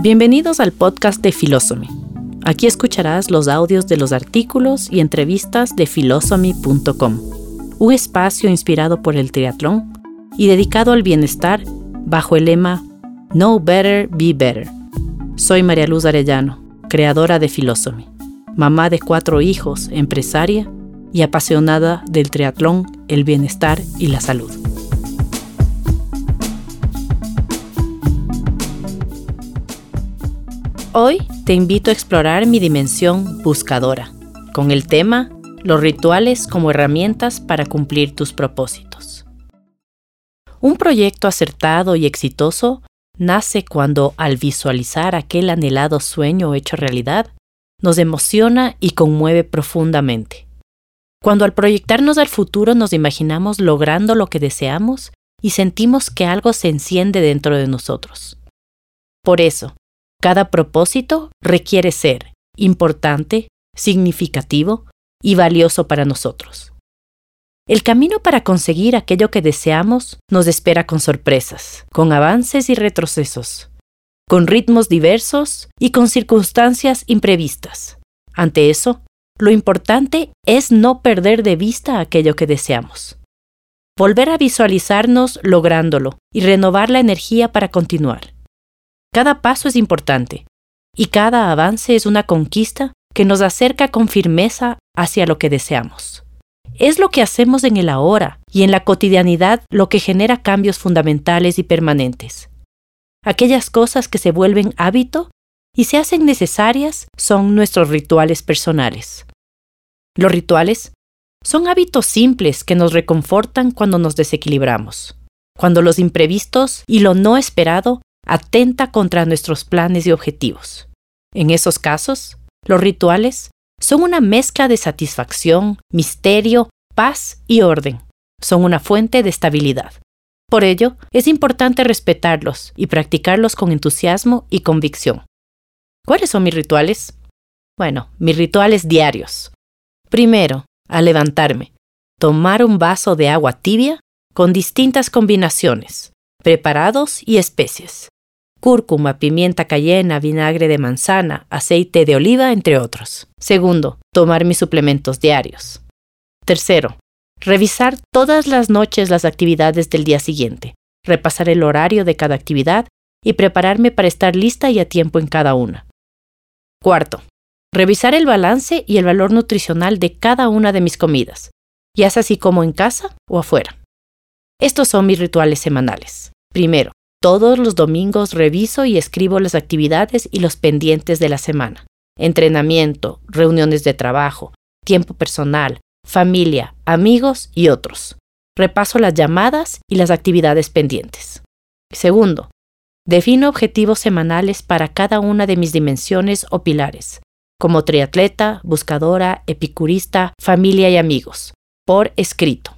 Bienvenidos al podcast de Philosophy. Aquí escucharás los audios de los artículos y entrevistas de philosophy.com, un espacio inspirado por el triatlón y dedicado al bienestar bajo el lema Know Better, Be Better. Soy María Luz Arellano, creadora de Philosophy, mamá de cuatro hijos, empresaria y apasionada del triatlón, el bienestar y la salud. Hoy te invito a explorar mi dimensión buscadora, con el tema Los rituales como herramientas para cumplir tus propósitos. Un proyecto acertado y exitoso nace cuando, al visualizar aquel anhelado sueño hecho realidad, nos emociona y conmueve profundamente. Cuando al proyectarnos al futuro nos imaginamos logrando lo que deseamos y sentimos que algo se enciende dentro de nosotros. Por eso, cada propósito requiere ser importante, significativo y valioso para nosotros. El camino para conseguir aquello que deseamos nos espera con sorpresas, con avances y retrocesos, con ritmos diversos y con circunstancias imprevistas. Ante eso, lo importante es no perder de vista aquello que deseamos. Volver a visualizarnos lográndolo y renovar la energía para continuar. Cada paso es importante y cada avance es una conquista que nos acerca con firmeza hacia lo que deseamos. Es lo que hacemos en el ahora y en la cotidianidad lo que genera cambios fundamentales y permanentes. Aquellas cosas que se vuelven hábito y se hacen necesarias son nuestros rituales personales. Los rituales son hábitos simples que nos reconfortan cuando nos desequilibramos, cuando los imprevistos y lo no esperado atenta contra nuestros planes y objetivos. En esos casos, los rituales son una mezcla de satisfacción, misterio, paz y orden. Son una fuente de estabilidad. Por ello, es importante respetarlos y practicarlos con entusiasmo y convicción. ¿Cuáles son mis rituales? Bueno, mis rituales diarios. Primero, al levantarme, tomar un vaso de agua tibia con distintas combinaciones, preparados y especies. Cúrcuma, pimienta cayena, vinagre de manzana, aceite de oliva, entre otros. Segundo, tomar mis suplementos diarios. Tercero, revisar todas las noches las actividades del día siguiente, repasar el horario de cada actividad y prepararme para estar lista y a tiempo en cada una. Cuarto, Revisar el balance y el valor nutricional de cada una de mis comidas, ya sea así como en casa o afuera. Estos son mis rituales semanales. Primero, todos los domingos reviso y escribo las actividades y los pendientes de la semana. Entrenamiento, reuniones de trabajo, tiempo personal, familia, amigos y otros. Repaso las llamadas y las actividades pendientes. Segundo, defino objetivos semanales para cada una de mis dimensiones o pilares como triatleta, buscadora, epicurista, familia y amigos, por escrito.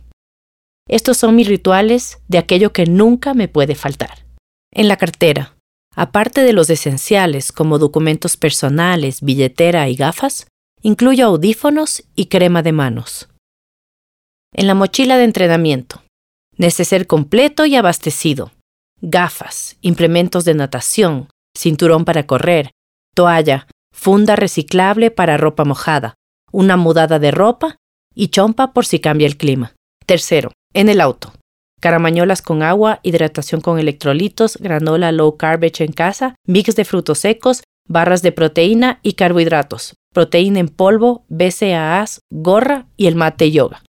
Estos son mis rituales de aquello que nunca me puede faltar. En la cartera, aparte de los esenciales como documentos personales, billetera y gafas, incluyo audífonos y crema de manos. En la mochila de entrenamiento, neceser completo y abastecido, gafas, implementos de natación, cinturón para correr, toalla, funda reciclable para ropa mojada, una mudada de ropa y chompa por si cambia el clima. Tercero, en el auto. Caramañolas con agua, hidratación con electrolitos, granola low carb en casa, mix de frutos secos, barras de proteína y carbohidratos, proteína en polvo, BCAAs, gorra y el mate yoga.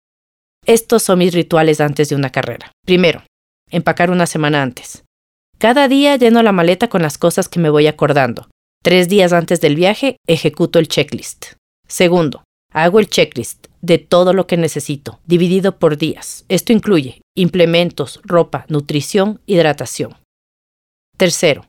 Estos son mis rituales antes de una carrera. Primero, empacar una semana antes. Cada día lleno la maleta con las cosas que me voy acordando. Tres días antes del viaje, ejecuto el checklist. Segundo, hago el checklist de todo lo que necesito, dividido por días. Esto incluye implementos, ropa, nutrición, hidratación. Tercero,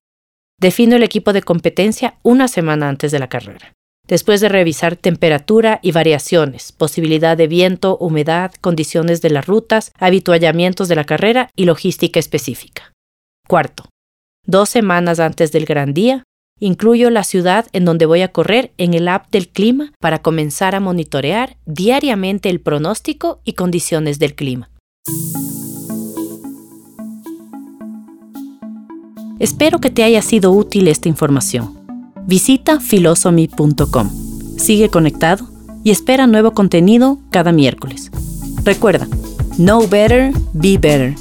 defino el equipo de competencia una semana antes de la carrera. Después de revisar temperatura y variaciones, posibilidad de viento, humedad, condiciones de las rutas, habituallamientos de la carrera y logística específica. Cuarto, dos semanas antes del gran día, Incluyo la ciudad en donde voy a correr en el app del clima para comenzar a monitorear diariamente el pronóstico y condiciones del clima. Espero que te haya sido útil esta información. Visita philosophy.com. Sigue conectado y espera nuevo contenido cada miércoles. Recuerda, know better, be better